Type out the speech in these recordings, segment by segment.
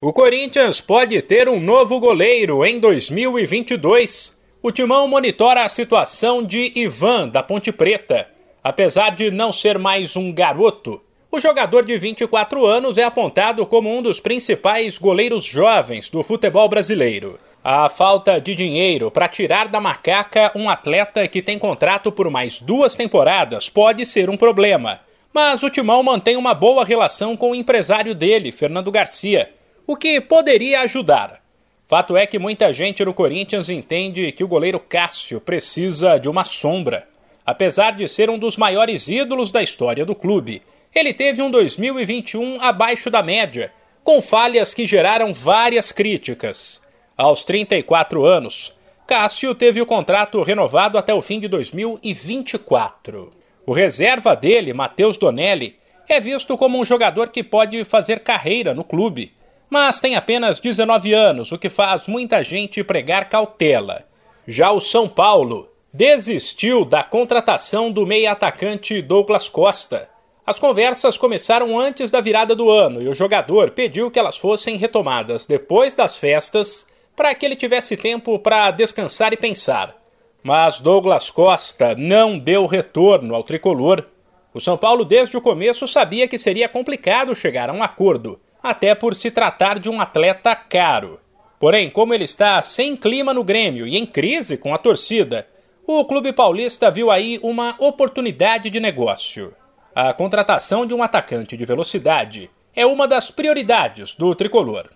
O Corinthians pode ter um novo goleiro em 2022. O Timão monitora a situação de Ivan, da Ponte Preta. Apesar de não ser mais um garoto, o jogador de 24 anos é apontado como um dos principais goleiros jovens do futebol brasileiro. A falta de dinheiro para tirar da macaca um atleta que tem contrato por mais duas temporadas pode ser um problema. Mas o Timão mantém uma boa relação com o empresário dele, Fernando Garcia o que poderia ajudar. Fato é que muita gente no Corinthians entende que o goleiro Cássio precisa de uma sombra. Apesar de ser um dos maiores ídolos da história do clube, ele teve um 2021 abaixo da média, com falhas que geraram várias críticas. Aos 34 anos, Cássio teve o contrato renovado até o fim de 2024. O reserva dele, Matheus Donelli, é visto como um jogador que pode fazer carreira no clube mas tem apenas 19 anos, o que faz muita gente pregar cautela. Já o São Paulo desistiu da contratação do meia-atacante Douglas Costa. As conversas começaram antes da virada do ano e o jogador pediu que elas fossem retomadas depois das festas para que ele tivesse tempo para descansar e pensar. Mas Douglas Costa não deu retorno ao tricolor. O São Paulo, desde o começo, sabia que seria complicado chegar a um acordo até por se tratar de um atleta caro. Porém, como ele está sem clima no Grêmio e em crise com a torcida, o clube paulista viu aí uma oportunidade de negócio. A contratação de um atacante de velocidade é uma das prioridades do tricolor.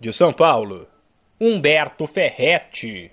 De São Paulo, Humberto Ferretti.